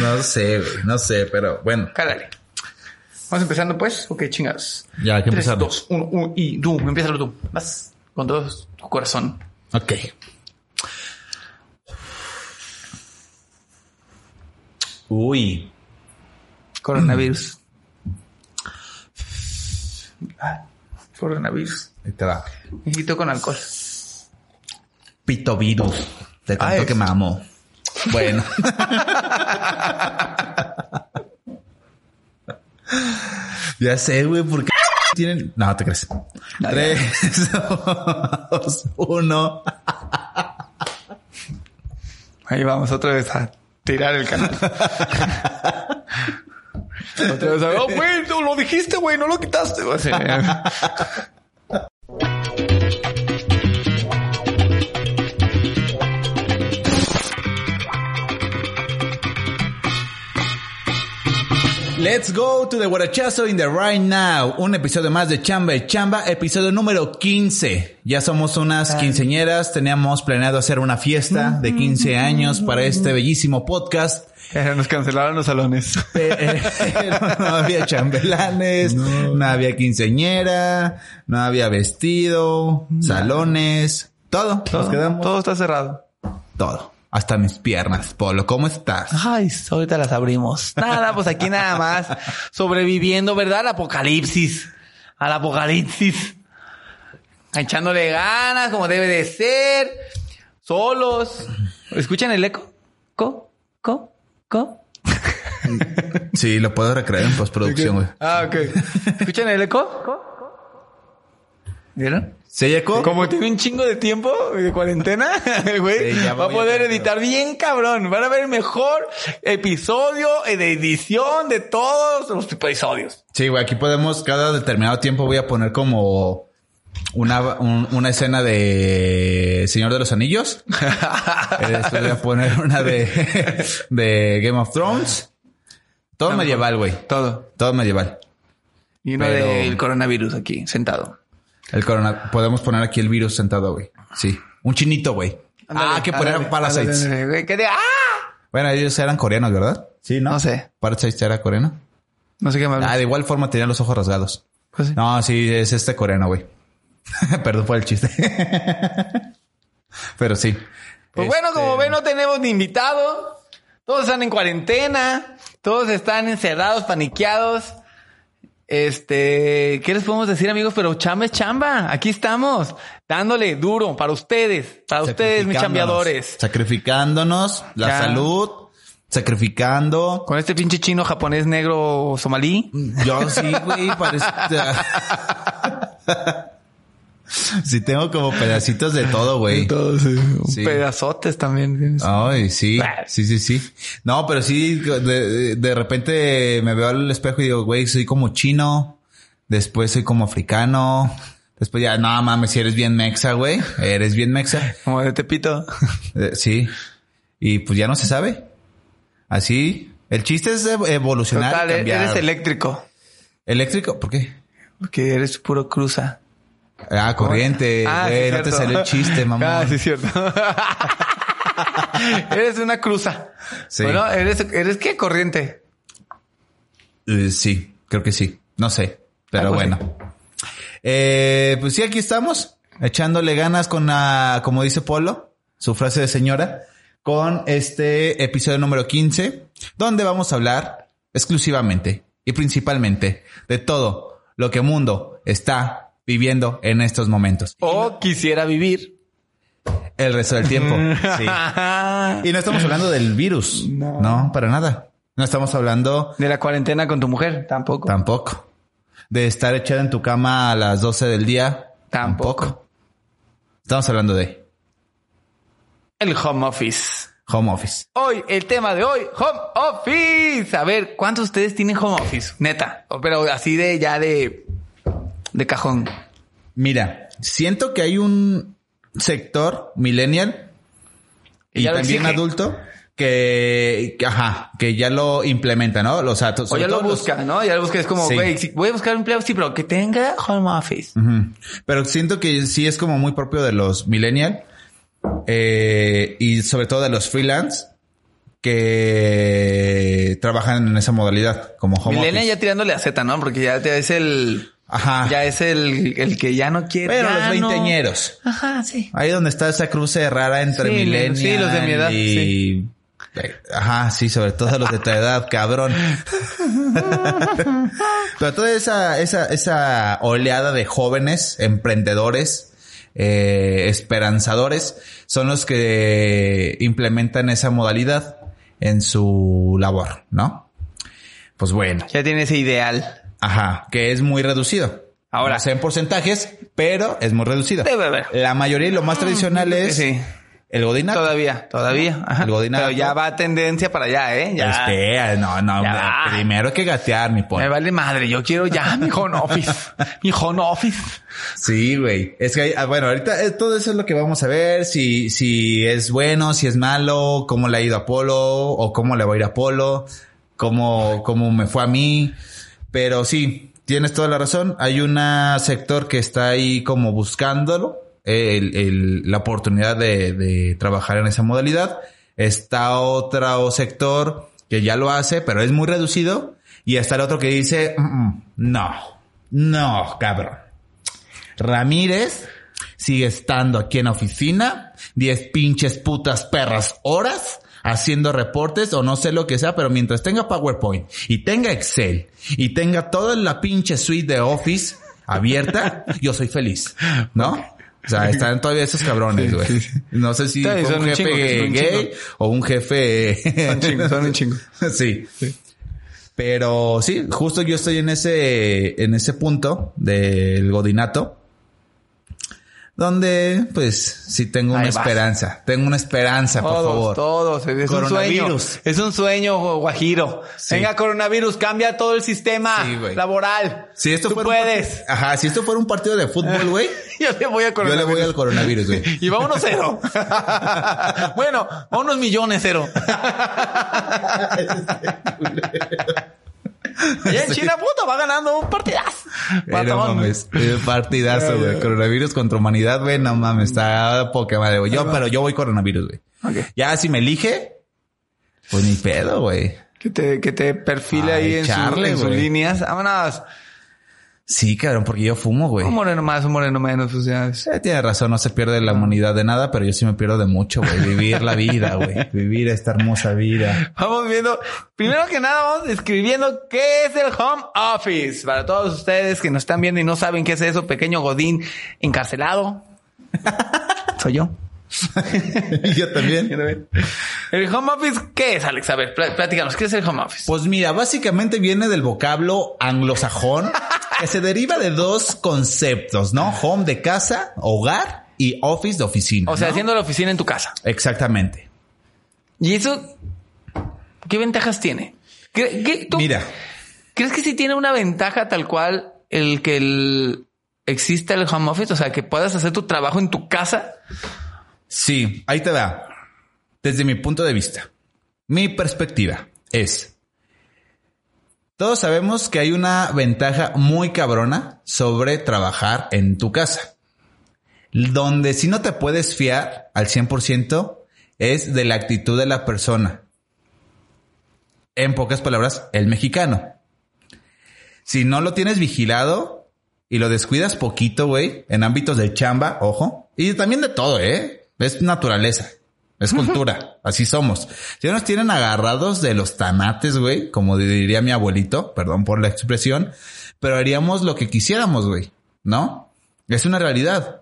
No sé, güey. No sé, pero bueno. Cálale. Vamos empezando pues. Ok, chingados. Ya, hay que Tres, empezar. dos, uno, uno, y tú. Empieza tú. Vas con todo tu corazón. Ok. Uy. Coronavirus. Ah, coronavirus. Ahí te va. Mijito con alcohol. Pitovirus. De tanto Ay. que me amo. Bueno. ya sé, güey, ¿por qué tienen? No, te crees. No, Tres, dos, uno. Ahí vamos otra vez a tirar el canal. otra vez a oh, güey, no lo dijiste, güey, no lo quitaste. O sea, Let's go to the guarachazo in the right now. Un episodio más de Chamba y Chamba, episodio número 15. Ya somos unas quinceñeras, teníamos planeado hacer una fiesta de 15 años para este bellísimo podcast. Pero nos cancelaron los salones. Pero no había chambelanes, no. había quinceñera, no había vestido, salones, todo. Nos quedamos Todo está cerrado. todo. Hasta mis piernas. Polo, ¿cómo estás? Ay, ahorita las abrimos. Nada, pues aquí nada más. Sobreviviendo, ¿verdad? Al apocalipsis. Al apocalipsis. Echándole ganas, como debe de ser. Solos. ¿Escuchan el eco? ¿Co? ¿Co? ¿Co? Sí, lo puedo recrear en postproducción, güey. Ah, ok. ¿Escuchan el eco? ¿Vieron? ¿Se? Como tiene un chingo de tiempo de cuarentena, el güey Sí, va a poder a- editar bien cabrón. Van a ver el mejor episodio de edición de todos los episodios. Sí, güey, aquí podemos, cada determinado tiempo voy a poner como una, un- una escena de Señor de los Anillos. Eh, Después voy a poner una de, de Game of Thrones. Todo medieval, güey. Todo. Todo medieval. Y uno Pero- del coronavirus aquí, sentado. El corona, podemos poner aquí el virus sentado, güey. Sí. Un chinito, güey. ah, que poner ándale, Parasites. que de- ¡Ah! Bueno, ellos eran coreanos, ¿verdad? Sí, ¿no? No sé. Parasites era coreano. No sé qué más. Ah, de igual forma tenían los ojos rasgados. Pues sí. No, sí, es este coreano, güey. Perdón por el chiste. Pero sí. Pues bueno, Este, como ven, no tenemos ni invitado. Todos están en cuarentena. Todos están encerrados, paniqueados. Este, ¿qué les podemos decir, amigos? Pero chamba es chamba. Aquí estamos, dándole duro para ustedes, para ustedes, mis chambeadores. Sacrificándonos la Ya. salud, sacrificando. Con este pinche chino japonés negro somalí. Yo sí, güey, parece. sí, tengo como pedacitos de todo, güey. Todos, Sí. pedazotes también. Ay, sí, sí, sí, sí. No, pero sí, de, de- repente me veo al espejo y digo, güey, soy como chino. Después soy como africano. Después ya, no mames, si eres bien mexa, güey. Eres bien mexa. Como de Tepito. Eh, sí. Y pues ya no se sabe. Así. El chiste es ev- evolucionar. y Total, cambiar. eres eléctrico. eléctrico. ¿Por qué? Porque eres puro cruza. Ah, corriente. Ah, sí, güey, no te salió el chiste, mamá. Ah, sí, cierto. eres una cruza. Sí. Bueno, eres, eres qué corriente. Eh, sí, creo que sí. No sé. Pero Algo bueno. Eh, pues sí, aquí estamos. Echándole ganas con la, como dice Polo, su frase de señora, con este episodio número 15, donde vamos a hablar exclusivamente y principalmente de todo lo que mundo está viviendo en estos momentos. O quisiera vivir. El resto del tiempo. Sí. Y no estamos hablando del virus. No. No, para nada. No estamos hablando De la cuarentena con tu mujer, tampoco. Tampoco. De estar echada en tu cama a las 12 del día. Tampoco. Estamos hablando de El home office. home office. Hoy, el tema de hoy, home office. A ver, ¿cuántos de ustedes tienen home office? Neta. Pero así de ya de, de cajón. Mira, siento que hay un sector millennial Y ya también adulto que, que, ajá, que ya lo implementa, ¿no? O sea, to- O ya lo los- busca, ¿no? Ya lo busca. Es como, güey, sí, voy a buscar un empleo, sí, pero que tenga home office. Pero siento que sí es como muy propio de los millennial eh, y sobre todo de los freelance que trabajan en esa modalidad como home Milenia office. ya tirándole a Z, ¿no? Porque ya ya es el... Ajá. Ya es el, el que ya no quiere. Pero ya los no. veinteañeros. Ajá, sí. Ahí donde está esa cruce rara entre Sí, millennial sí, los de mi edad, y... Ajá, sí, sobre todo los de tu edad, cabrón. Pero toda esa, esa, esa oleada de jóvenes, emprendedores, eh, esperanzadores, son los que implementan esa modalidad en su labor, ¿no? Pues bueno. Ya tiene ese ideal. Ajá, que es muy reducido. Ahora. No sé en porcentajes, pero es muy reducido. Debe haber. La mayoría y lo más tradicional es Sí. el godinato. Todavía, todavía. Ajá. El godinato. Pero ya va tendencia para allá, ¿eh? Ya. No, no, Ya primero hay que gatear, mi Me pollo. vale madre. Yo quiero ya mi home office. mi home office. Sí, güey. Es que, hay- ah, bueno, ahorita eh, todo eso es lo que vamos a ver. Si, si es bueno, si es malo, cómo le ha ido a Polo o cómo le va a ir a Polo, cómo, cómo me fue a mí. Pero sí, tienes toda la razón. Hay un sector que está ahí como buscándolo, el, el- la oportunidad de, de trabajar en esa modalidad. Está otro sector que ya lo hace, pero es muy reducido. Y está el otro que dice, "Mm, mm, no, no, cabrón. Ramírez sigue estando aquí en la oficina, 10 pinches putas perras horas haciendo reportes o no sé lo que sea, pero mientras tenga PowerPoint y tenga Excel y tenga toda la pinche suite de Office abierta, yo soy feliz, ¿no? O sea, están todavía esos cabrones, güey. No sé si fue un un jefe chingo, son un gay chingo. o un jefe... Son chingos, son un chingo. sí. Pero sí, justo yo estoy en ese, en ese punto del godinato. Donde, pues, sí tengo una Ahí vas. esperanza. Tengo una esperanza, por Todos, favor. todos. Es un sueño. Coronavirus. Es un sueño, guajiro. Sí. Venga, coronavirus, cambia todo el sistema Sí, laboral. Si esto Tú fuera puedes. part- Ajá, si esto fuera un partido de fútbol, güey, Yo le voy a yo le coronavirus. voy al coronavirus, güey. Y uno cero. bueno, va unos millones cero. Allá en China, puta, va ganando un partidazo. Eh, no mames, eh, partidazo, güey. Coronavirus contra humanidad, güey, no mames, está poca madre, güey. Yo, pero yo voy coronavirus, güey. Ya si me elige, pues ni pedo, güey. Que te, que te perfile Ay, ahí en, su- echarle, en sus líneas. Vámonos. Sí, cabrón, porque yo fumo, güey. Un moreno más, un moreno menos. O sea, es- Eh, tiene razón, no se pierde la humanidad de nada, pero yo sí me pierdo de mucho, güey. Vivir la vida, güey. Vivir esta hermosa vida. Vamos viendo, primero que nada vamos describiendo qué es el home office. Para todos ustedes que nos están viendo y no saben qué es eso, pequeño Godín encarcelado. Soy yo. Yo también. El home office, ¿qué es, Alex? A ver, plá- platícanos, ¿qué es el home office? Pues mira, básicamente viene del vocablo anglosajón, que se deriva de dos conceptos, ¿no? Home de casa, hogar y office de oficina. O sea, ¿no? haciendo la oficina en tu casa. Exactamente. ¿Y eso qué ventajas tiene? ¿Qué- qué- tú Mira, ¿Crees que sí tiene una ventaja tal cual el que el, exista el home office? O sea, que puedas hacer tu trabajo en tu casa. sí, ahí te va. Desde mi punto de vista, mi perspectiva es, todos sabemos que hay una ventaja muy cabrona sobre trabajar en tu casa. Donde si no te puedes fiar al 100% es de la actitud de la persona. En pocas palabras, el mexicano. Si no lo tienes vigilado y lo descuidas poquito, güey, en ámbitos de chamba, ojo, y también de todo, ¿eh? Es naturaleza, es cultura, así somos. Si no nos tienen agarrados de los tanates, güey, como diría mi abuelito, perdón por la expresión, pero haríamos lo que quisiéramos, güey, ¿no? Es una realidad.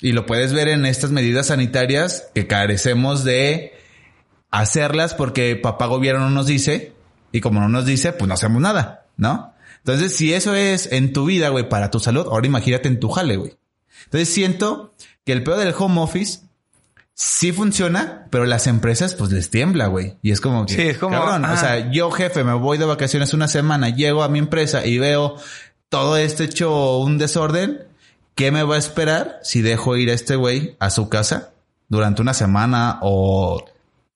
Y lo puedes ver en estas medidas sanitarias que carecemos de hacerlas porque papá gobierno no nos dice y como no nos dice, pues no hacemos nada, ¿no? Entonces, si eso es en tu vida, güey, para tu salud, ahora imagínate en tu jale, güey. Entonces siento que el peor del home office sí funciona, pero las empresas pues les tiembla, güey. Y es como que, Sí, es como, cabrón, ah. o sea, yo jefe me voy de vacaciones una semana, llego a mi empresa y veo todo esto hecho un desorden. ¿Qué me va a esperar si dejo ir a este güey a su casa durante una semana o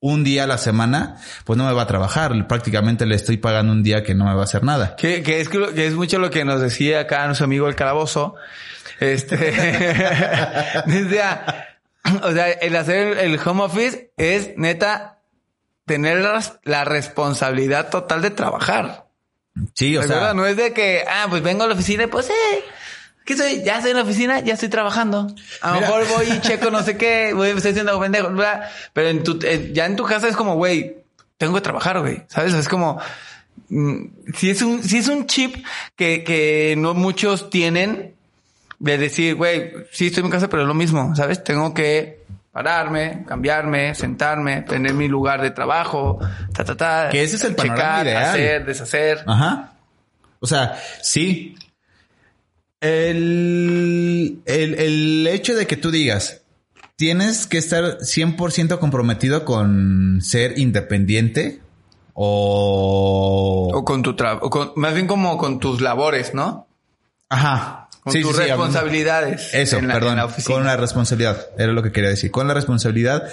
un día a la semana? Pues no me va a trabajar. Prácticamente le estoy pagando un día que no me va a hacer nada. Que, que es, que es mucho lo que nos decía acá nuestro amigo el calabozo. Este, decía, o sea, el hacer el home office es neta tener la, responsabilidad total de trabajar. Sí, o sea, verdad, no es de que, ah, pues vengo a la oficina y pues, eh, ¿qué soy? Ya estoy en la oficina, ya estoy trabajando. A lo mejor voy y checo no sé qué, voy, estoy haciendo pendejo, bla. Pero en tu, eh, ya en tu casa es como, güey, tengo que trabajar, güey. ¿Sabes? Es como, mm, si es un, si es un chip que, que no muchos tienen de decir, güey, sí estoy en mi casa, pero es lo mismo, ¿sabes? Tengo que pararme, cambiarme, sentarme, tener mi lugar de trabajo, ta, ta, ta. Que ese es el panorama checar, ideal. hacer, deshacer. Ajá. O sea, sí. El, el, el hecho de que tú digas, tienes que estar 100% comprometido con ser independiente o... O con tu trabajo, más bien como con tus labores, ¿no? Ajá. Con Sí, tus sí, responsabilidades. Eso, en la- perdón. en la oficina. con la responsabilidad. Era lo que quería decir. Con la responsabilidad,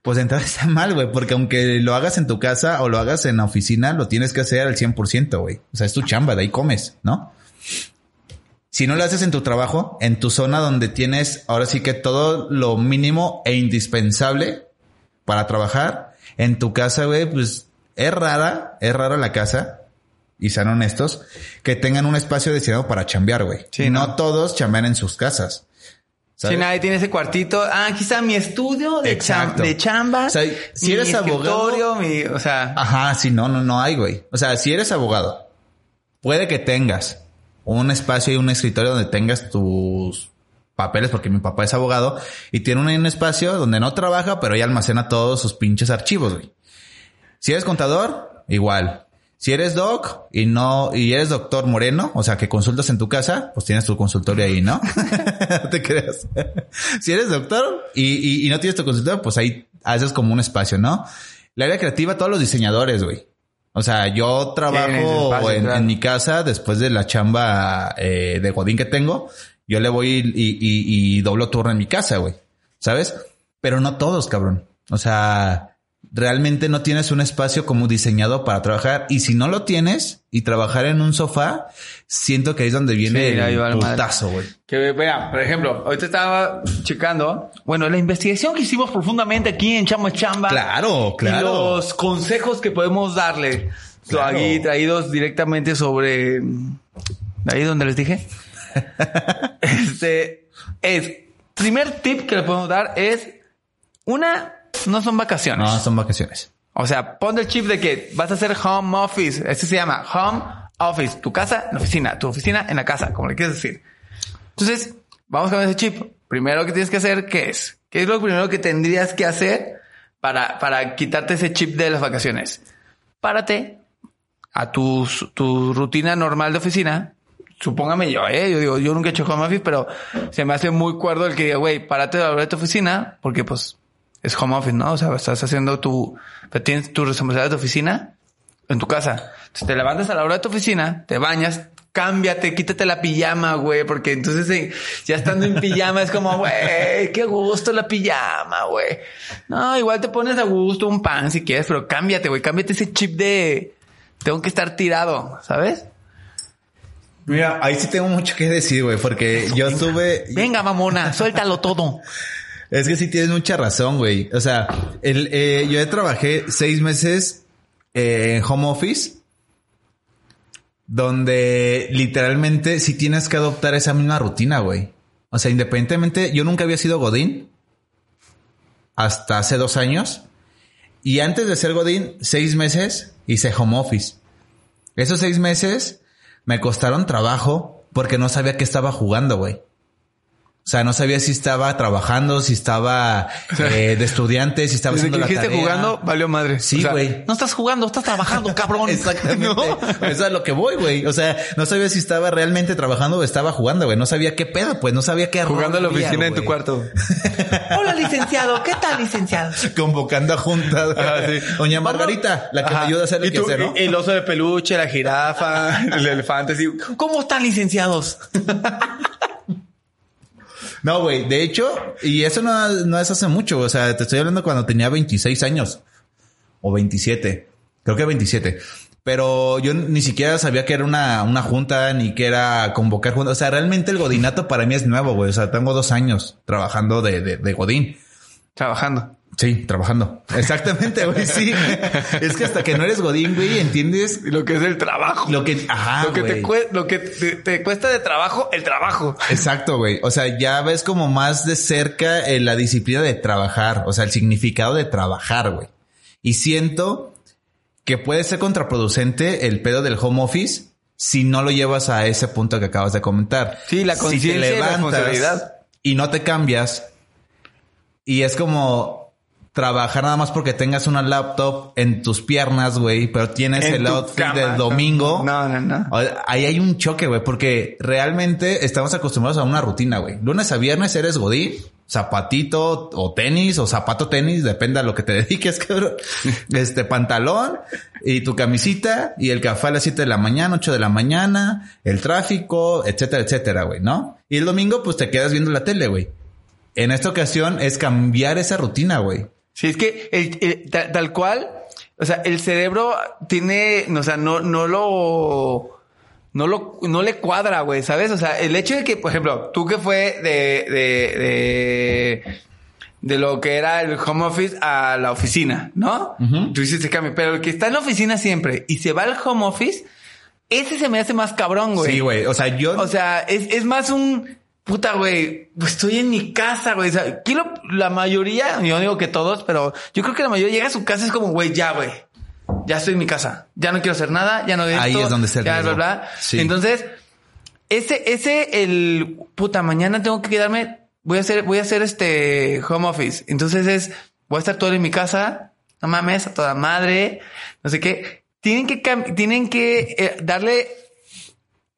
pues de entrada está mal, güey. Porque aunque lo hagas en tu casa o lo hagas en la oficina, lo tienes que hacer al 100%, güey. O sea, es tu chamba, de ahí comes, ¿no? Si no lo haces en tu trabajo, en tu zona donde tienes ahora sí que todo lo mínimo e indispensable para trabajar, en tu casa, güey, pues es rara, es rara la casa. Y sean honestos, que tengan un espacio destinado para chambear, güey. Sí, no, ¿no? todos chambean en sus casas. Si ¿sabes? nadie tiene ese cuartito, ah, aquí está mi estudio de, cham- de chamba. O sea, si mi eres abogado- mi, o sea, Ajá, sí, no, no, no hay, güey. O sea, si eres abogado, puede que tengas un espacio y un escritorio donde tengas tus papeles, porque mi papá es abogado y tiene un, un espacio donde no trabaja, pero ya almacena todos sus pinches archivos, güey. Si eres contador, igual. Si eres doc y no, y eres doctor moreno, o sea, que consultas en tu casa, pues tienes tu consultorio ahí, ¿no? no te creas. si eres doctor y, y- y no tienes tu consultorio, pues ahí haces como un espacio, ¿no? La área creativa, todos los diseñadores, güey. O sea, yo trabajo espacio, en, claro. en mi casa después de la chamba eh, de Godín que tengo. Yo le voy y- y doblo turno en mi casa, güey. ¿Sabes? Pero no todos, cabrón. O sea, realmente no tienes un espacio como diseñado para trabajar. Y si no lo tienes y trabajar en un sofá, siento que ahí es donde viene Sí, ahí va el putazo, güey. que vea, por ejemplo, ahorita estaba checando, bueno, la investigación que hicimos profundamente aquí en Chamba Chamba. Claro, Y claro. los consejos que podemos darle. Claro. Aquí traídos directamente sobre... Ahí donde les dije. este es... Primer tip que le podemos dar es... Una, no son vacaciones. No, son vacaciones. O sea, pon el chip de que vas a hacer home office. Este se llama home office. Tu casa en la oficina. Tu oficina en la casa, como le quieres decir. Entonces, vamos con ese chip. Primero que tienes que hacer, ¿qué es? ¿Qué es lo primero que tendrías que hacer para, para quitarte ese chip de las vacaciones? Párate a tu, tu rutina normal de oficina. Supóngame yo, eh. Yo digo, yo nunca he hecho home office, pero se me hace muy cuerdo el que diga, güey, párate a la de tu oficina, porque pues es home office, ¿no? O sea, estás haciendo tu, tienes tu responsabilidad de tu oficina en tu casa. Entonces te levantas a la hora de tu oficina, te bañas, cámbiate, quítate la pijama, güey, porque entonces eh, ya estando en pijama es como, güey, qué gusto la pijama, güey. No, igual te pones a gusto un pan si quieres, pero cámbiate, güey, cámbiate ese chip de tengo que estar tirado, ¿sabes? Mira, ahí sí tengo mucho que decir, güey, porque yo estuve... Venga, mamona, suéltalo todo. Es que sí tienes mucha razón, güey. O sea, el, eh, yo trabajé seis meses eh, en home office, donde literalmente sí tienes que adoptar esa misma rutina, güey. O sea, independientemente, yo nunca había sido Godín hasta hace dos años. Y antes de ser Godín, seis meses hice home office. Esos seis meses me costaron trabajo porque no sabía que estaba jugando, güey. O sea, no sabía si estaba trabajando, si estaba eh, de estudiante, si estaba Desde haciendo que la dijiste tarea. jugando, valió madre. Sí, O sea, güey. no estás jugando, estás trabajando, cabrón. Exactamente. ¿No? Eso es a lo que voy, güey. O sea, no sabía si estaba realmente trabajando o estaba jugando, güey. No sabía qué pedo, pues. No sabía qué Jugando a la oficina en tu cuarto. Hola, licenciado. ¿Qué tal, licenciado? Convocando a juntas. Doña Margarita, la que me Ajá. ayuda a hacer Y el que tú, hacer, ¿no? y- El oso de peluche, la jirafa, el elefante. Así. ¿Cómo están, licenciados? No, güey. De hecho, y eso no, no es hace mucho. O sea, te estoy hablando cuando tenía 26 años. O 27. Creo que 27. Pero yo ni siquiera sabía que era una, una junta ni que era convocar juntas. O sea, realmente el godinato para mí es nuevo, güey. O sea, tengo dos años trabajando de, de, de godín. Trabajando. Sí, trabajando. Exactamente, güey, sí. es que hasta que no eres godín, güey, entiendes lo que es el trabajo. Lo que, ajá, lo que, te, lo que te, cuesta de trabajo, el trabajo. Exacto, güey. O sea, ya ves como más de cerca eh, la disciplina de trabajar, o sea, el significado de trabajar, güey. Y siento que puede ser contraproducente el pedo del home office si no lo llevas a ese punto que acabas de comentar. Sí, la conciencia y la responsabilidad. Y no te cambias. Y es como, trabajar nada más porque tengas una laptop en tus piernas, güey, pero tienes el outfit del domingo. No, no, no. Ahí hay un choque, güey, porque realmente estamos acostumbrados a una rutina, güey. Lunes a viernes eres godí, zapatito o tenis o zapato tenis, depende a lo que te dediques, cabrón. Este pantalón y tu camisita y el café a las 7 de la mañana, 8 de la mañana, el tráfico, etcétera, etcétera, güey, ¿no? Y el domingo pues te quedas viendo la tele, güey. En esta ocasión es cambiar esa rutina, güey. Sí, es que el, tal, cual, o sea, el cerebro tiene, o sea, no, no lo, no lo, no le cuadra, güey, ¿sabes? O sea, el hecho de que, por ejemplo, tú que fue de, de, de, de lo que era el home office a la oficina, ¿no? Tú hiciste cambio, pero el que está en la oficina siempre y se va al home office, ese se me hace más cabrón, güey. Sí, güey. O sea, yo. O sea, es, es más un puta, güey, pues estoy en mi casa, güey. O sea, la mayoría, yo digo que todos, pero yo creo que la mayoría llega a su casa y es como, güey, ya, güey. Ya estoy en mi casa. Ya no quiero hacer nada, ya no esto, Ahí es donde se ya, bla, bla. Entonces, ese, ese, el puta, mañana tengo que quedarme, voy a hacer, voy a hacer este home office. Entonces es, voy a estar todo en mi casa, no mames, a toda madre, no sé qué. Tienen que, tienen que eh, darle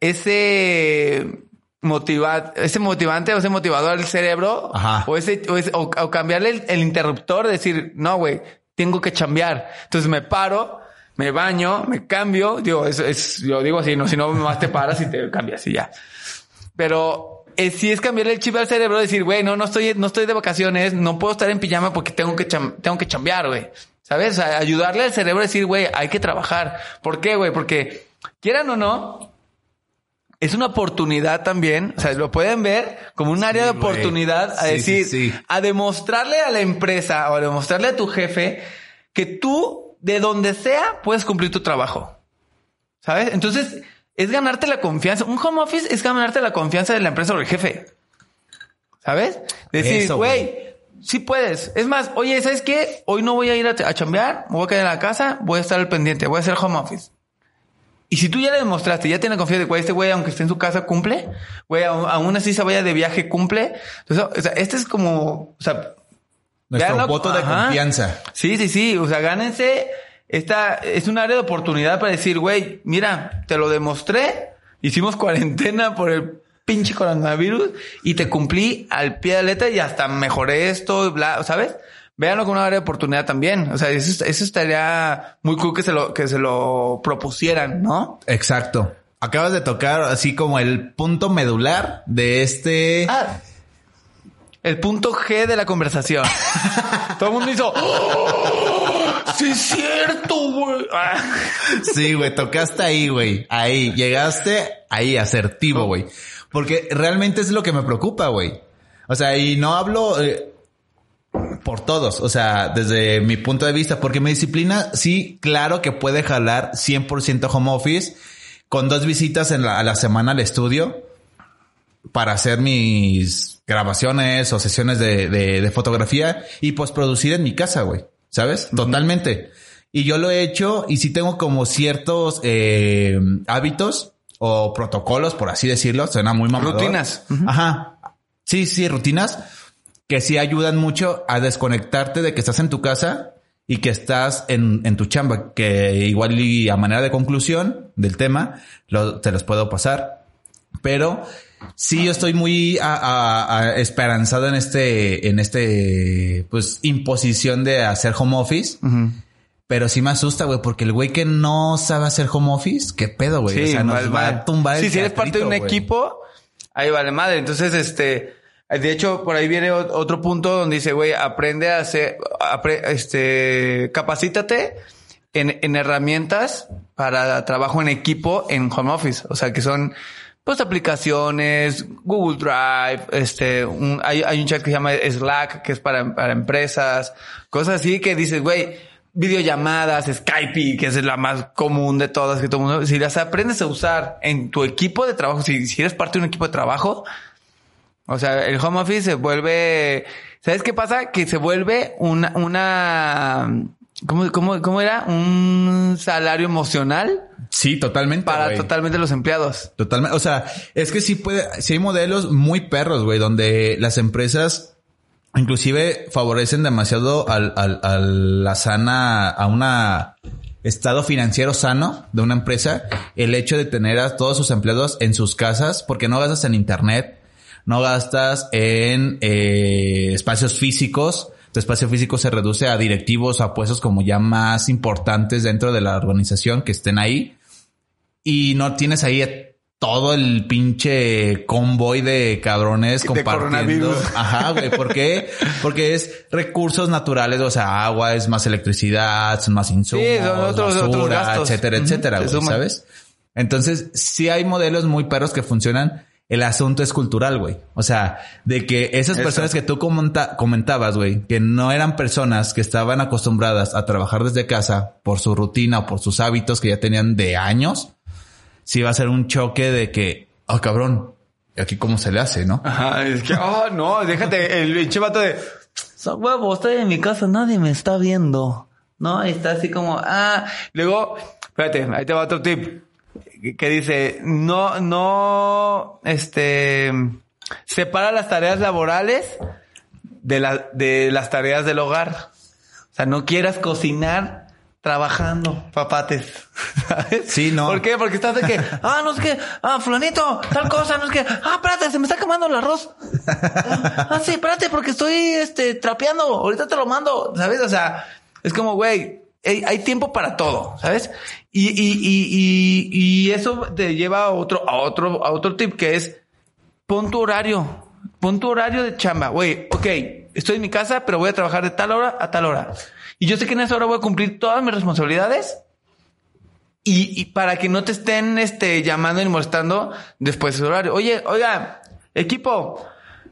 ese motivar, ese motivante o ese motivador al cerebro o ese, o, cambiarle el, interruptor, decir, no, güey, tengo que chambear. Entonces me paro, me baño, me cambio, digo, es, es yo digo así, no, si no más te paras y te cambias y ya. Pero eh, si es cambiarle el chip al cerebro, decir, güey, no, no estoy, no estoy de vacaciones, no puedo estar en pijama porque tengo que, tengo que chambear, güey. ¿Sabes? ayudarle al cerebro a decir, güey, hay que trabajar. ¿Por qué, güey? Porque quieran o no, es una oportunidad también, o sea, lo pueden ver como un área de oportunidad a decir, a demostrarle a la empresa o a demostrarle a tu jefe que tú, de donde sea, puedes cumplir tu trabajo. ¿Sabes? Entonces, es ganarte la confianza. Un home office es ganarte la confianza de la empresa o del jefe. ¿Sabes? Decir, güey, sí puedes. Es más, oye, ¿sabes qué? Hoy no voy a ir a, a chambear, me voy a quedar en la casa, voy a estar al pendiente, voy a hacer home office. Y si tú ya le demostraste, ya tienes confianza de que este güey, aunque esté en su casa, cumple, güey, aún así se vaya de viaje, cumple. Entonces, o sea, este es como, o sea, nuestro voto de confianza. Sí, sí, sí. O sea, gánense. Esta es un área de oportunidad para decir, güey, mira, te lo demostré. Hicimos cuarentena por el pinche coronavirus y te cumplí al pie de la letra y hasta mejoré esto, bla, ¿sabes? Véanlo como una área de oportunidad también. O sea, eso, estaría muy cool que se lo, que se lo propusieran, ¿no? Exacto. Acabas de tocar así como el punto medular de este. Ah, el punto G de la conversación. Todo el mundo hizo. ¡Oh! sí, es cierto, güey. sí, güey, tocaste ahí, güey. Ahí, llegaste ahí, asertivo, güey. Porque realmente es lo que me preocupa, güey. O sea, y no hablo. Eh, por todos, o sea, desde mi punto de vista, porque mi disciplina sí, claro que puede jalar 100% home office con dos visitas en la, a la semana al estudio para hacer mis grabaciones o sesiones de, de, fotografía y pues producir en mi casa, güey, ¿sabes? Totalmente. Y yo lo he hecho y sí tengo como ciertos eh, hábitos o protocolos, por así decirlo, suena muy mamador. Rutinas. Ajá. Sí, sí, rutinas que sí ayudan mucho a desconectarte de que estás en tu casa y que estás en, en tu chamba, que igual y a manera de conclusión del tema, lo, te los puedo pasar. Pero sí yo estoy muy esperanzado en este, en este, pues, imposición de hacer home office. Pero sí me asusta, güey, porque el güey que no sabe hacer home office, ¿qué pedo, güey? o sea, nos va a tumbar sí, si eres parte de un equipo, ahí vale madre. Entonces, este, de hecho, por ahí viene otro punto donde dice, güey, aprende a hacer, este, capacítate en, en herramientas para trabajo en equipo en home office. O sea, que son pues aplicaciones, Google Drive, este, un- hay, hay un chat que se llama Slack, que es para, para empresas, cosas así que dices, güey, videollamadas, Skype, que es la más común de todas, que todo el mundo, si las aprendes a usar en tu equipo de trabajo, si, si eres parte de un equipo de trabajo, o sea, el home office se vuelve, ¿sabes qué pasa? Que se vuelve una, una, ¿cómo, cómo, cómo era? Un salario emocional Sí, totalmente. para totalmente los empleados. Totalmente. O sea, es que sí puede, sí hay modelos muy perros, güey, donde las empresas inclusive favorecen demasiado al, al, a la sana, a una estado financiero sano de una empresa, el hecho de tener a todos sus empleados en sus casas, porque no gastas en internet, no gastas en eh, espacios físicos. Tu espacio físico se reduce a directivos, a puestos como ya más importantes dentro de la organización que estén ahí y no tienes ahí todo el pinche convoy de cabrones compartiendo. coronavirus. Ajá, güey. ¿Por qué? Porque es recursos naturales, o sea, agua, es más electricidad, son más insumos, Sí, son otros- basura, otros gastos. etcétera, güey, suman. ¿sabes? Entonces, sí hay modelos muy perros que funcionan. El asunto es cultural, güey. O sea, de que esas Eso. personas que tú comenta- comentabas, güey, que no eran personas que estaban acostumbradas a trabajar desde casa por su rutina o por sus hábitos que ya tenían de años, sí va a ser un choque de que, oh cabrón, ¿y aquí cómo se le hace, no? Ajá, es que, oh, no, déjate, el pinche vato de, "So, huevo, estoy en mi casa, nadie me está viendo. No, y está así como, ah, luego, espérate, ahí te va otro tip que dice, no, no, este, separa las tareas laborales de, la, de las tareas del hogar. O sea, no quieras cocinar trabajando, papates. ¿Sabes? Sí, no. ¿Por qué? Porque estás de que, ah, no es que, ah, fulanito, tal cosa, no es que, ah, espérate, se me está quemando el arroz. Ah, sí, espérate, porque estoy, este, trapeando, ahorita te lo mando, ¿sabes? O sea, es como, güey, hay, hay tiempo para todo, ¿sabes? Y, y, y, y, y eso te lleva a otro, a otro, a otro tip que es, pon tu horario. Pon tu horario de chamba. Güey, ok, estoy en mi casa, pero voy a trabajar de tal hora a tal hora. Y yo sé que en esa hora voy a cumplir todas mis responsabilidades. Y, para que no te estén este, llamando y molestando después de ese horario. Oye, oiga, equipo,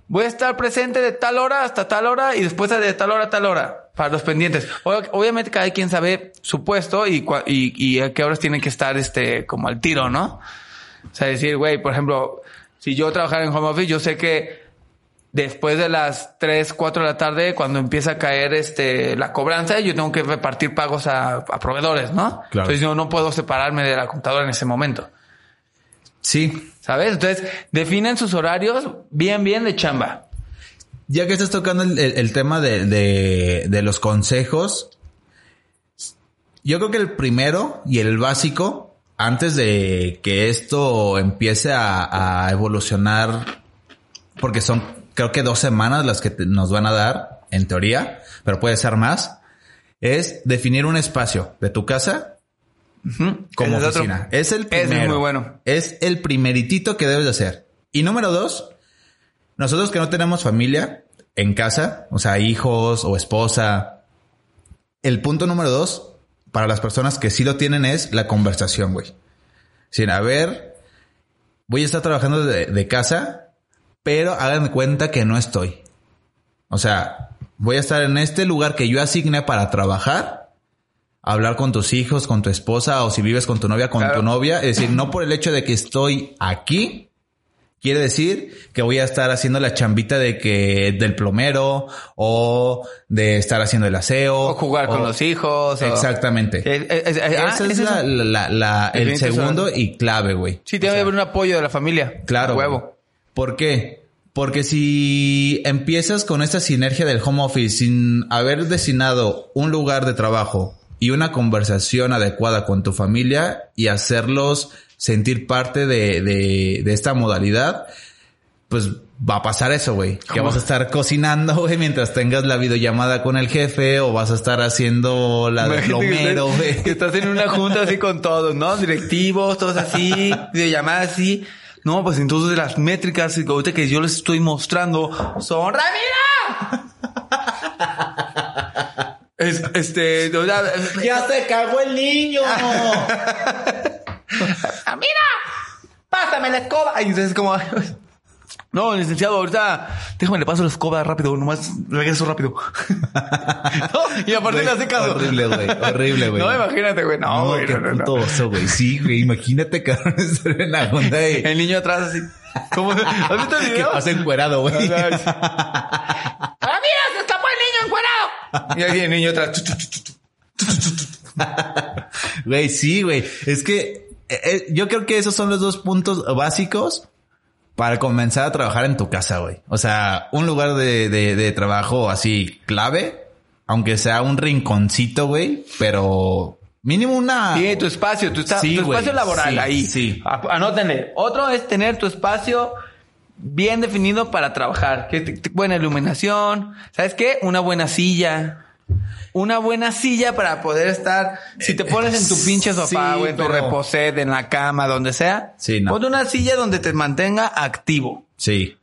voy a estar presente de tal hora hasta tal hora y después de tal hora a tal hora para los pendientes. Obviamente cada quien sabe su puesto y, y, y a qué horas tienen que estar este, como al tiro, ¿no? O sea, decir, güey, por ejemplo, si yo trabajara en home office, yo sé que después de las 3, 4 de la tarde, cuando empieza a caer este la cobranza, yo tengo que repartir pagos a, a proveedores, ¿no? Claro. Entonces yo no puedo separarme de la computadora en ese momento. Sí. ¿Sabes? Entonces, definen sus horarios bien, bien de chamba. Ya que estás tocando el, el- el tema de, de- de los consejos, yo creo que el primero y el básico, antes de que esto empiece a, a evolucionar, porque son creo que dos semanas las que te- nos van a dar, en teoría, pero puede ser más, es definir un espacio de tu casa como es otro. oficina. Es el Ese es primero. muy bueno. Es el primeritito que debes de hacer. Y número dos, nosotros que no tenemos familia en casa, o sea, hijos o esposa, el punto número dos, para las personas que sí lo tienen, es la conversación, güey. Sin a ver, voy a estar trabajando de, de casa, pero háganme cuenta que no estoy. O sea, voy a estar en este lugar que yo asigné para trabajar, hablar con tus hijos, con tu esposa, o si vives con tu novia, con Claro. tu novia. Es decir, no por el hecho de que estoy aquí, quiere decir que voy a estar haciendo la chambita de que del plomero o de estar haciendo el aseo O jugar con o- los hijos. o- Exactamente. Eh, eh, eh, ah, Ese es, la, la- la- el segundo y clave, güey. Sí, tiene que haber un apoyo de la familia. Claro. Güey. ¿Por qué? Porque si empiezas con esta sinergia del home office sin haber designado un lugar de trabajo y una conversación adecuada con tu familia y hacerlos sentir parte de, de- de esta modalidad, pues va a pasar eso, güey. Que vas a estar cocinando, güey, mientras tengas la videollamada con el jefe o vas a estar haciendo la de plomero, güey. Que estás en una junta así con todos, ¿no? Directivos, todos así, videollamadas así. No, pues entonces las métricas que ahorita que yo les estoy mostrando son ¡Ramira! Es, este, sea, ¡Ya se cagó el niño! ¡Ramira! pásame la escoba. Y entonces como, no, licenciado, ahorita déjame le paso la escoba rápido, nomás regreso rápido. no, y aparte Güey, le hace caso. Horrible, güey. Horrible, güey. No, imagínate, güey. No, güey. qué No, no, no. güey. Sí, güey. Imagínate, cabrón, estar en la onda. El niño atrás así. ¿Cómo? ¿Has visto el Que video? pasa encuerado, güey. ¡Ah, mira! ¡Se escapó el niño encuerado! Y ahí el niño atrás. Güey, sí, güey. Es que eh, eh, yo creo que esos son los dos puntos básicos para comenzar a trabajar en tu casa, güey. O sea, un lugar de, de, de trabajo así clave, aunque sea un rinconcito, güey, pero mínimo una... Sí, tu espacio, tu, Sí, espacio laboral sí, ahí. sí. Anótenle. Otro es tener tu espacio bien definido para trabajar. Que buena iluminación. ¿Sabes qué? Una buena silla. Una buena silla para poder estar. Si te pones en tu pinche sofá Sí, o en tu pero- reposet, en la cama, donde sea. Sí, no. Ponte una silla donde te mantenga activo. Sí.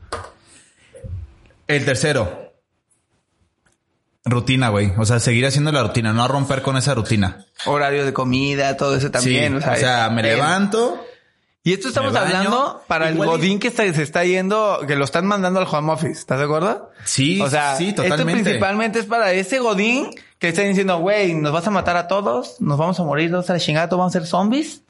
El tercero. Rutina, güey. O sea, seguir haciendo la rutina, no romper con esa rutina. Horario de comida, todo eso también. sí. O sea, me eh, levanto. Y esto estamos hablando para el godín que está- se está yendo, que lo están mandando al home office. ¿Estás de acuerdo? Sí, O sea, sí, esto principalmente es para ese godín que está diciendo, güey, nos vas a matar a todos, nos vamos a morir, nos vamos a la chingada, todos vamos a ser zombies.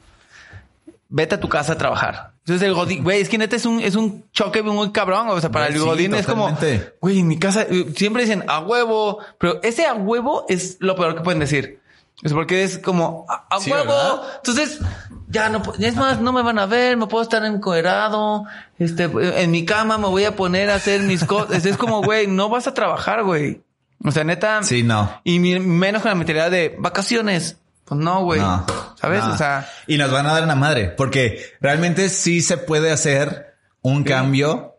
Vete a tu casa a trabajar. Entonces el godín, güey, es que neta es un, es un choque muy cabrón. O sea, para el Sí, godín es como, güey, en mi casa eh, siempre dicen a huevo, pero ese a huevo es lo peor que pueden decir. Es porque es como a, a Sí, huevo. ¿verdad? Entonces, ya no, es más, no me van a ver, me puedo estar encuerado, este, en mi cama me voy a poner a hacer mis cosas. Es como, güey, no vas a trabajar, güey. O sea, neta. Sí, no. Y mi- menos con la mentalidad de vacaciones. Pues no, güey. No, ¿Sabes? no. O sea, Y nos van a dar una madre, porque realmente sí se puede hacer un cambio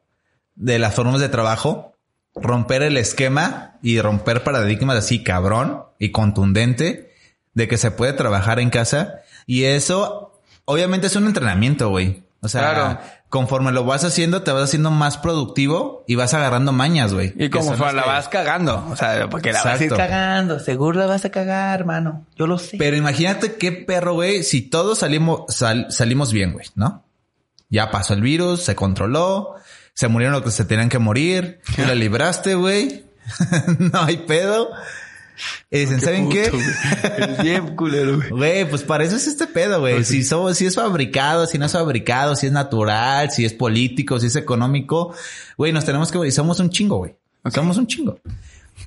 de las formas de trabajo, romper el esquema y romper paradigmas así cabrón y contundente de que se puede trabajar en casa. Y eso, obviamente, es un entrenamiento, güey. O sea, Claro. conforme lo vas haciendo, te vas haciendo más productivo y vas agarrando mañas, güey. y como la que- vas cagando. O sea, porque la vas a ir cagando. Seguro la vas a cagar, hermano. Yo lo sé. Pero imagínate qué perro, güey, si todos salimos, sal- salimos bien, güey, ¿no? Ya pasó el virus, se controló, se murieron los que se tenían que morir, tú la libraste, güey. no hay pedo. Y dicen, ¿saben qué? Es bien culero, güey. Güey, pues para eso es este pedo, güey. Si, so- si es fabricado, si no es fabricado, si es natural, si es político, si es económico, güey, nos tenemos que, y somos un chingo, güey. Somos un chingo.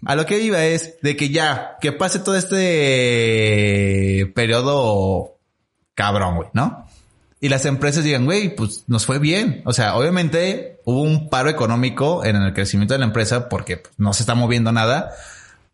A lo que iba es de que ya, que pase todo este periodo cabrón, güey, ¿no? Y las empresas digan, güey, pues nos fue bien. O sea, obviamente hubo un paro económico en el crecimiento de la empresa porque pues, no se está moviendo nada.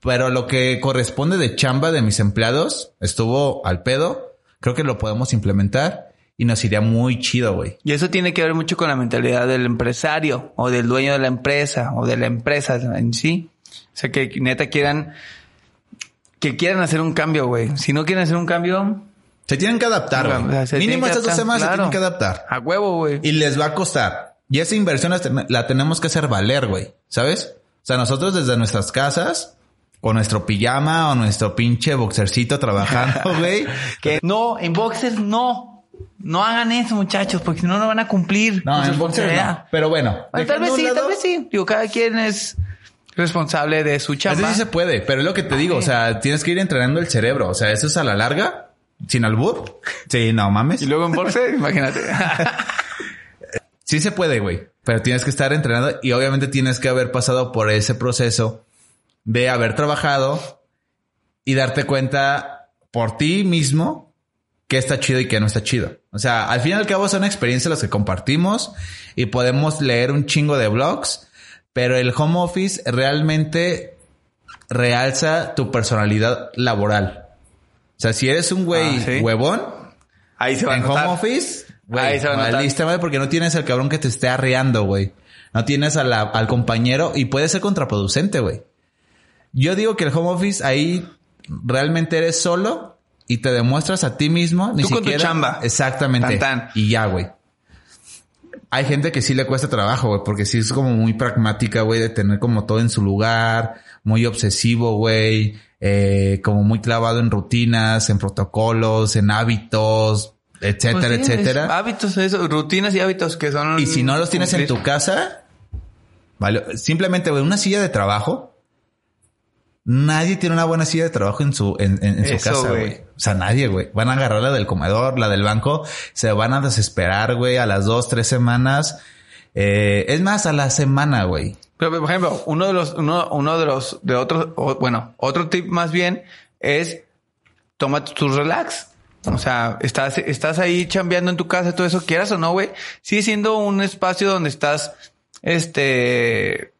Pero lo que corresponde de chamba de mis empleados estuvo al pedo. Creo que lo podemos implementar y nos iría muy chido, güey. Y eso tiene que ver mucho con la mentalidad del empresario o del dueño de la empresa o de la empresa en sí. O sea, que neta quieran, que quieran hacer un cambio, güey. Si no quieren hacer un cambio, Se tienen que adaptar, O sea, güey. Mínimo estas dos semanas se tienen que adaptar. a huevo, güey. Y les va a costar. Y esa inversión la tenemos que hacer valer, güey. ¿Sabes? O sea, nosotros desde nuestras casas, con nuestro pijama o nuestro pinche boxercito trabajando, güey. Que no, en boxers no. No hagan eso, muchachos, porque si no, no van a cumplir. No, en boxer no. Pero bueno. Bueno, tal vez sí, lado- tal vez sí. Digo, cada quien es responsable de su Así chamba. sí se puede, pero es lo que te digo, o sea, tienes que ir entrenando el cerebro, o sea, eso es a la larga, sin albur. Sí, no mames. Y luego en boxer, imagínate. Sí se puede, güey, pero tienes que estar entrenando y obviamente tienes que haber pasado por ese proceso de haber trabajado y darte cuenta por ti mismo qué está chido y qué no está chido. O sea, al fin y al cabo son experiencias las que compartimos y podemos leer un chingo de blogs, pero el home office realmente realza tu personalidad laboral. O sea, si eres un güey Ah, ¿sí? huevón, Ahí se va en home office, güey, Ahí se va a notar. valiste, madre, porque no tienes al cabrón que te esté arreando, güey. No tienes a la- al compañero y puede ser contraproducente, güey. Yo digo que el home office ahí realmente eres solo y te demuestras a ti mismo. Ni Tú con tu siquiera. chamba. Exactamente. Tan, tan. Y ya, güey. Hay gente que sí le cuesta trabajo, güey, porque sí es como muy pragmática, güey, de tener como todo en su lugar, muy obsesivo, güey, eh, como muy clavado en rutinas, en protocolos, en hábitos, etcétera, Pues sí, etcétera. es Hábitos, eso, rutinas y hábitos que son. Y si no los tienes en tu casa, vale, simplemente güey, una silla de trabajo. Nadie tiene una buena silla de trabajo en su, en, en- en su Eso, casa, güey. O sea, nadie, güey. Van a agarrar la del comedor, la del banco, se van a desesperar, güey, a las dos, tres semanas. Eh, es más, a la semana, güey. Pero, por ejemplo, uno de los, uno, uno de los, de otros, o, bueno, otro tip más bien es toma tus relax. O sea, estás, estás ahí chambeando en tu casa, todo eso, quieras o no, güey. Sigue siendo un espacio donde estás, este,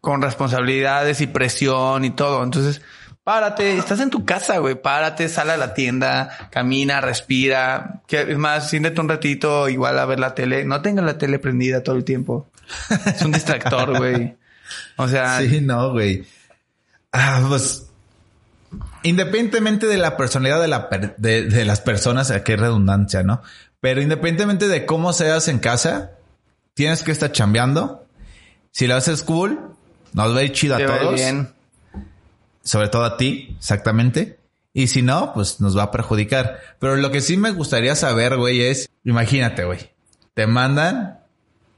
con responsabilidades y presión y todo. Entonces, párate, estás en tu casa, güey. Párate, sal a la tienda, camina, respira. Que, es más, siéntate un ratito igual a ver la tele. No tengas la tele prendida todo el tiempo. Es un distractor, güey. O sea, Sí, no, güey. Ah, pues. Independientemente de la personalidad de, la per- de, de las personas, qué redundancia, ¿no? Pero independientemente de cómo seas en casa, tienes que estar chambeando. Si lo haces cool, nos va a ir chido a todos. bien. Sobre todo a ti, exactamente. Y si no, pues nos va a perjudicar. Pero lo que sí me gustaría saber, güey, es, imagínate, güey. Te mandan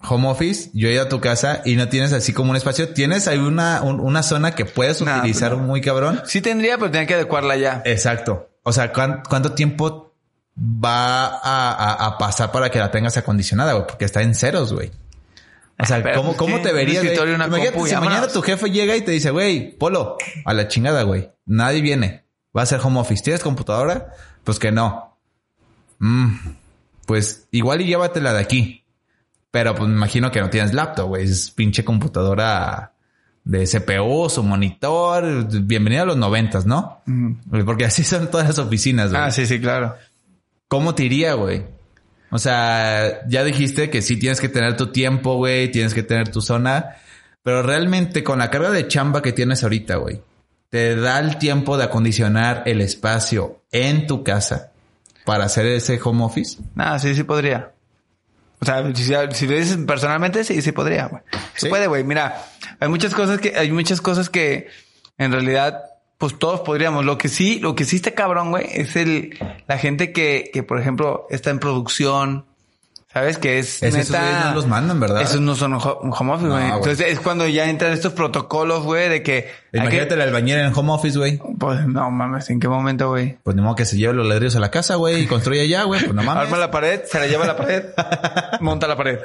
home office, yo he ido a tu casa y no tienes así como un espacio. Tienes ahí una, un- una zona que puedes Nah, utilizar pues no. muy cabrón. Sí tendría, pero tenía que adecuarla ya. Exacto. O sea, ¿cuán- ¿cuánto tiempo va a, a- a pasar para que la tengas acondicionada, güey? Porque está en ceros, güey. O sea, Pero, ¿cómo, pues, cómo te verías? una Imagínate compu si mañana tu jefe llega y te dice, güey, Polo, a la chingada, güey. Nadie viene. Va a ser home office. ¿Tienes computadora? Pues que no. Mm, pues igual y llévatela de aquí. Pero pues me imagino que no tienes laptop, güey. Es pinche computadora de CPU, su monitor. Bienvenido a los noventas, ¿no? Porque así son todas las oficinas, güey. Ah, sí, sí, claro. ¿Cómo te iría, güey? O sea, ya dijiste que sí tienes que tener tu tiempo, güey, tienes que tener tu zona, pero realmente con la carga de chamba que tienes ahorita, güey, te da el tiempo de acondicionar el espacio en tu casa para hacer ese home office. Nada, sí, sí podría. O sea, si, si lo dices personalmente, sí, sí podría, güey. Se Sí. puede, güey. Mira, hay muchas cosas que, hay muchas cosas que en realidad, pues todos podríamos. Lo que sí, lo que sí está cabrón, güey, es el, la gente que, que por ejemplo, está en producción, ¿sabes? Que es Esos- esos güeyes no los mandan, ¿verdad? Esos no son home office, güey. Entonces es cuando ya entran estos protocolos, güey, de que... Imagínate el albañil en home office, güey. Pues no mames, ¿en qué momento, güey? Pues ni modo que se lleve los ladrillos a la casa, güey, y construye allá, güey. Pues no mames. Arma la pared, se la lleva a la pared, monta la pared.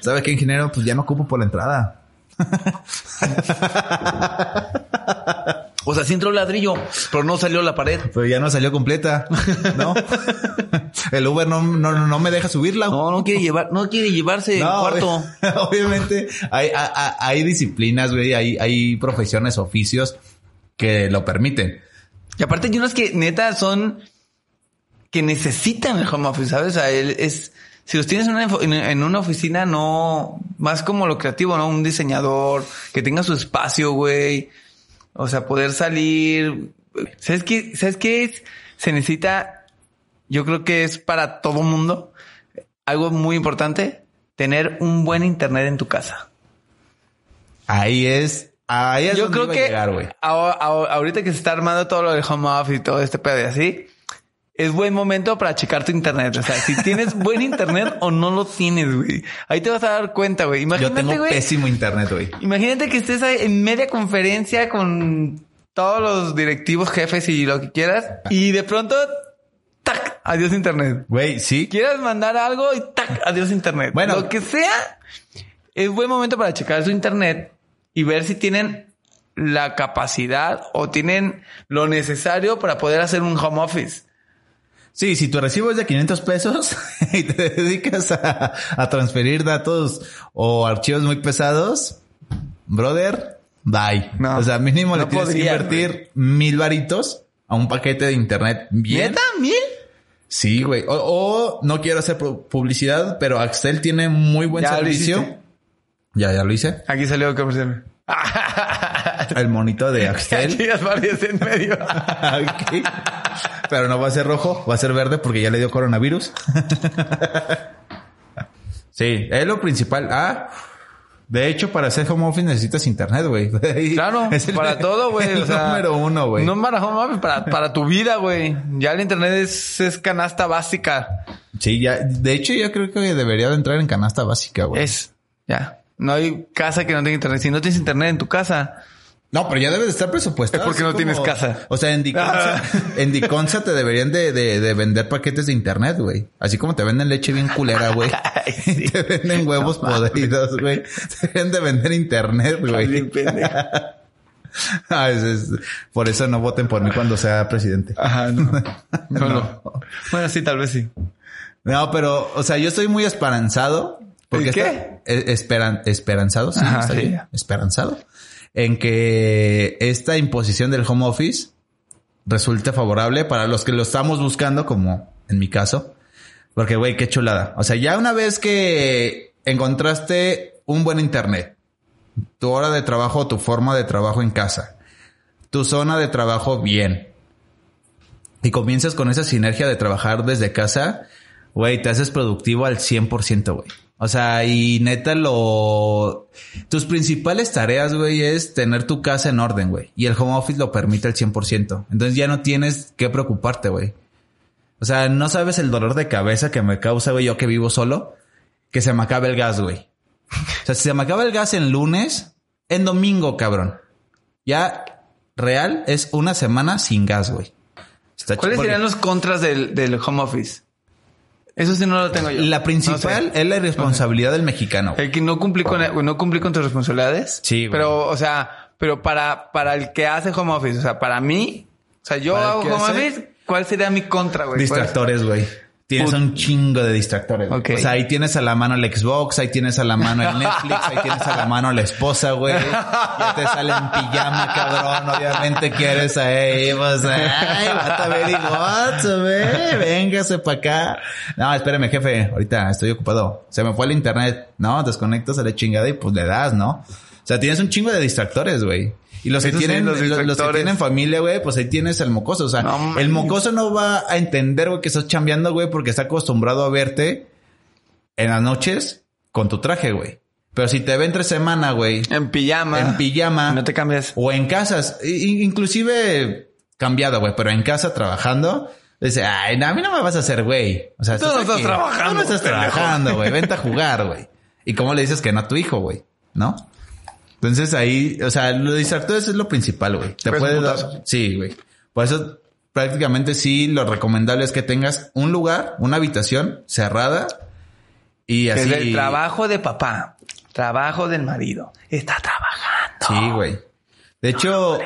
¿Sabes qué, ingeniero? Pues ya no ocupo por la entrada. O sea, sí entró el ladrillo, pero no salió la pared. Pero ya no salió completa, ¿no? el Uber no, no, no me deja subirla. No, no quiere llevar, no quiere llevarse el cuarto. obvi- Obviamente hay, hay, hay disciplinas, güey, hay, hay profesiones, oficios que lo permiten. Y aparte hay unas que neta son que necesitan el home office, ¿sabes? O sea, él es, si los tienes en una, en, una oficina, no, más como lo creativo, ¿no? Un diseñador que tenga su espacio, güey. O sea, poder salir. ¿Sabes qué? ¿Sabes qué es? Se necesita, yo creo que es para todo mundo, algo muy importante, tener un buen internet en tu casa. Ahí es, ahí es Yo donde creo iba a que llegar, güey. ahora- ahora- ahorita que se está armando todo lo del home office y todo este pedo y así, es buen momento para checar tu internet. O sea, si tienes buen internet o no lo tienes, güey. Ahí te vas a dar cuenta, güey. Yo Imagínate, tengo güey. pésimo internet, güey. Imagínate que estés ahí en media conferencia con todos los directivos, jefes y lo que quieras. Y de pronto, tac, adiós internet. Güey, sí. Quieras mandar algo y tac, adiós internet. Bueno. lo que sea, es buen momento para checar su internet y ver si tienen la capacidad o tienen lo necesario para poder hacer un home office. Sí, si tu recibo es de 500 pesos y te dedicas a, a transferir datos o archivos muy pesados, brother, bye. No, o sea, mínimo le tienes podría, que invertir mil varitos a un paquete de internet bien. ¿Neta? ¿Mil? Sí, güey. O, o no quiero hacer pu- publicidad, pero Axtel tiene muy buen Ya servicio. Ya, ya lo hice. Aquí salió comercial. El monito de Aquí ya aparece en medio. Ok. Pero no va a ser rojo, va a ser verde porque ya le dio coronavirus. sí, es lo principal. Ah, De hecho, para hacer home office necesitas internet, güey. Claro, Es el- para todo, güey. el o sea, número uno, güey. No para home office, para, para tu vida, güey. Ya el internet es, es canasta básica. Sí, ya. De hecho, yo creo que debería de entrar en canasta básica, güey. Es, ya. No hay casa que no tenga internet. Si no tienes internet en tu casa, No, pero ya debe de estar presupuestado. Es porque no tienes casa. O sea, en Diconsa, en Diconsa te deberían de, de, de vender paquetes de internet, güey. Así como te venden leche bien culera, güey. sí. te venden huevos podridos, güey. Te deben de vender internet, güey. Ah, es- es- por eso no voten por mí cuando sea presidente. Ajá, no. No, no. Bueno, sí, tal vez sí. No, pero, o sea, yo estoy muy esperanzado. Porque ¿El qué? eh, esperan, esperanzado, sí, Ajá, está sí. bien, esperanzado. En que esta imposición del home office resulte favorable para los que lo estamos buscando, como en mi caso. Porque, güey, qué chulada. O sea, ya una vez que encontraste un buen internet, tu hora de trabajo, tu forma de trabajo en casa, tu zona de trabajo bien, y comienzas con esa sinergia de trabajar desde casa, güey, te haces productivo al 100%, güey. O sea, y neta lo... Tus principales tareas, güey, es tener tu casa en orden, güey. Y el home office lo permite al 100%. Entonces ya no tienes que preocuparte, güey. O sea, no sabes el dolor de cabeza que me causa, güey, yo que vivo solo, que se me acabe el gas, güey. O sea, si se me acaba el gas en lunes, en domingo, cabrón. Ya real es una semana sin gas, güey. Está ¿Cuáles serían los contras del, del home office? Eso sí no lo tengo yo. La principal No sé. es la irresponsabilidad del mexicano. güey. El que no cumplí con, no cumplí con tus responsabilidades. Sí, güey. Pero, o sea, pero para, para el que hace home office, o sea, para mí, o sea, yo ¿Para el hago home hace? office, ¿cuál sería mi contra, güey? Distractores, güey. Tienes Put- un chingo de distractores. güey. Ok. O sea, ahí tienes a la mano el Xbox, ahí tienes a la mano el Netflix, ahí tienes a la mano la esposa, güey. Ya te sale en pijama, cabrón. Obviamente quieres ahí, pues, ay, very good, güey. Véngase para acá. No, espérame, jefe. Ahorita estoy ocupado. Se me fue el internet. No, desconectas a la chingada y pues le das, ¿no? O sea, tienes un chingo de distractores, güey. Y los que tienen, los los, los que tienen familia, güey, pues ahí tienes el mocoso. O sea, No el mocoso no va a entender, güey, que estás chambeando, güey, porque está acostumbrado a verte en las noches con tu traje, güey. Pero si te ve entre semana, güey, En pijama. en pijama No te cambias. o en casas, inclusive cambiado, güey, pero en casa trabajando, dice, ay, no, a mí no me vas a hacer, güey. O sea, Tú no estás trabajando, Tú no estás trabajando, güey. Vente a jugar, güey. ¿Y cómo le dices que no a tu hijo, güey? ¿No? Entonces ahí, o sea, lo distractores es lo principal, güey. Te Es puede un dar. Sí, güey. Por eso, prácticamente sí, lo recomendable es que tengas un lugar, una habitación cerrada y así. es el trabajo de papá. Trabajo del marido. Está trabajando. Sí, güey. De hecho,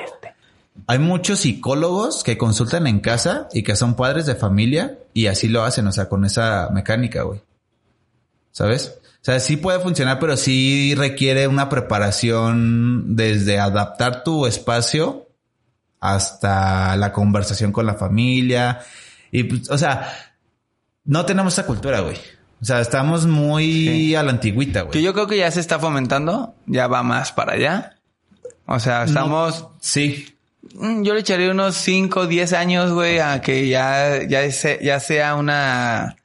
hay muchos psicólogos que consultan en casa y que son padres de familia y así lo hacen, o sea, con esa mecánica, güey. ¿Sabes? O sea, sí puede funcionar, pero sí requiere una preparación desde adaptar tu espacio hasta la conversación con la familia. Y, pues, o sea, no tenemos esa cultura, güey. O sea, estamos muy a la antigüita, güey. Que yo creo que ya se está fomentando. Ya va más para allá. O sea, estamos... Sí. Mm, Yo le echaría unos 5 o 10 años, güey, a que ya, ya, se- ya sea una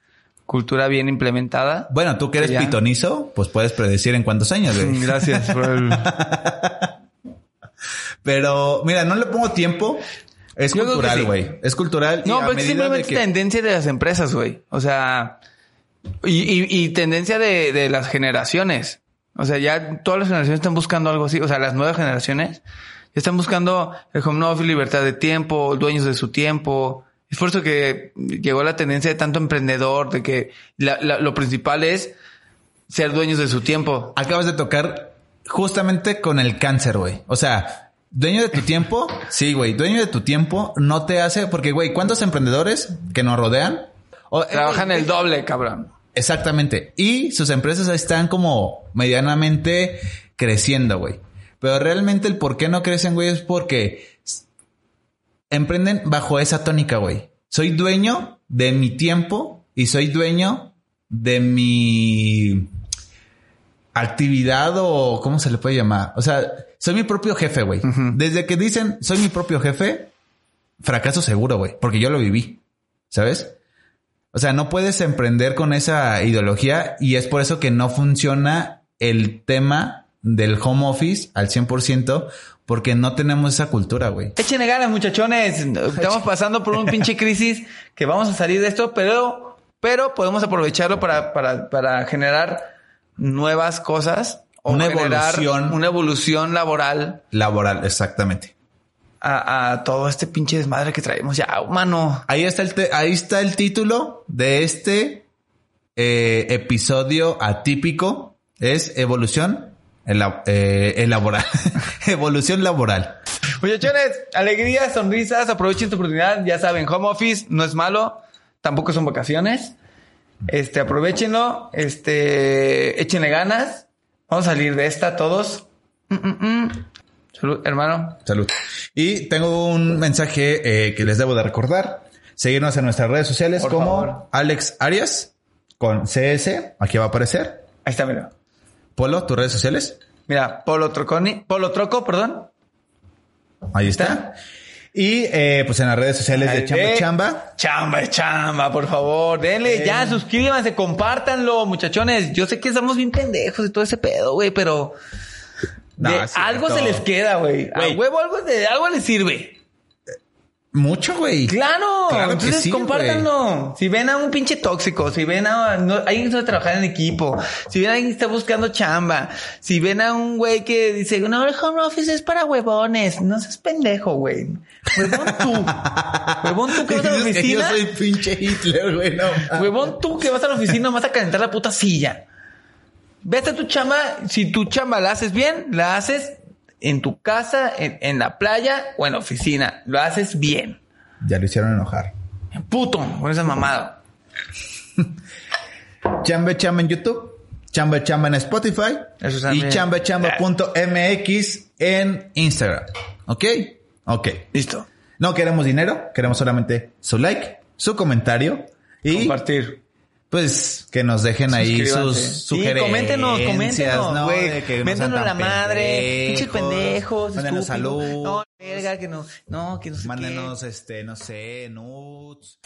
cultura bien implementada. Bueno, tú que eres Ya. pitonizo, pues puedes predecir en cuántos años, güey. Gracias por el... Pero, mira, no le pongo tiempo. Es Yo cultural, sí. güey. Es cultural. No, pero es simplemente de que- tendencia de las empresas, güey. O sea, y, y, y tendencia de, de las generaciones. O sea, ya todas las generaciones están buscando algo así. O sea, las nuevas generaciones están buscando el home office, libertad de tiempo, dueños de su tiempo. Es por eso que llegó la tendencia de tanto emprendedor, de que la- la- lo principal es ser dueños de su tiempo. Acabas de tocar justamente con el cáncer, güey. O sea, dueño de tu tiempo. Sí, güey. Dueño de tu tiempo no te hace, porque, güey, ¿cuántos emprendedores que nos rodean? O- Trabajan eh, el doble, cabrón. Exactamente. Y sus empresas están como medianamente creciendo, güey. Pero realmente el por qué no crecen, güey, es porque emprenden bajo esa tónica, güey. Soy dueño de mi tiempo y soy dueño de mi actividad o cómo se le puede llamar. O sea, soy mi propio jefe, güey. Desde que dicen soy mi propio jefe, fracaso seguro, güey, porque yo lo viví. ¿Sabes? O sea, no puedes emprender con esa ideología y es por eso que no funciona el tema del home office al 100% porque no tenemos esa cultura, güey. Échenle ganas, muchachones. Estamos pasando por un pinche crisis que vamos a salir de esto, pero, pero podemos aprovecharlo para, para, para generar nuevas cosas. O Una evolución. Una evolución laboral Laboral, exactamente. a, a todo este pinche desmadre que traemos ya, mano. Ahí está el, te- ahí está el título de este eh, episodio atípico. Es evolución ela- eh, elaboral. evolución laboral. Muchachones, alegría, sonrisas, aprovechen tu oportunidad. Ya saben, home office no es malo, tampoco son vacaciones. Este, aprovechenlo, este, échenle ganas. Vamos a salir de esta todos. Mm, mm, mm. Salud, hermano. Salud. Y tengo un mensaje eh, que les debo de recordar. Seguirnos en nuestras redes sociales Por como favor. Alex Arias con CS. Aquí va a aparecer. Ahí está, mira. Polo, tus redes sociales. Mira, Polo Troconi, Polo Troco, perdón. Ahí está. Y eh, pues en las redes sociales de Chamba ve. Chamba. Chamba chamba, por favor. Denle Eh. ya, suscríbanse, compártanlo, muchachones. Yo sé que estamos bien pendejos y todo ese pedo, güey, pero No, de algo se les queda, güey. A huevo algo, de algo les sirve. Mucho, güey. Claro, entonces sí, compártanlo. Si ven a un pinche tóxico, si ven a no, alguien que sabe trabajar en equipo, si ven a alguien que está buscando chamba, si ven a un güey que dice, no, el home office es para huevones, no seas pendejo, güey. Huevón tú. Huevón tú que vas a la que yo oficina. soy pinche Hitler, güey. No. Huevón tú que vas a la oficina vas a calentar la puta silla. Vete a tu chamba, si tu chamba la haces bien, la haces en tu casa, en, en la playa o en la oficina. Lo haces bien. Ya lo hicieron enojar. Puto, con esa mamada. Chamba Chamba en YouTube. Chamba Chamba en Spotify. Eso y chambachamba.mx en Instagram. ¿Ok? Ok. Listo. No queremos dinero. Queremos solamente su like, su comentario. Y Compartir. Pues que nos dejen ahí sus Sí, sugerencias. coméntenos, coméntenos, ¿no? que sean la madre, pinches pendejos, Mándenos salud. No, verga, que no, no, que no sé qué. Mándenos, este, no sé, nudes.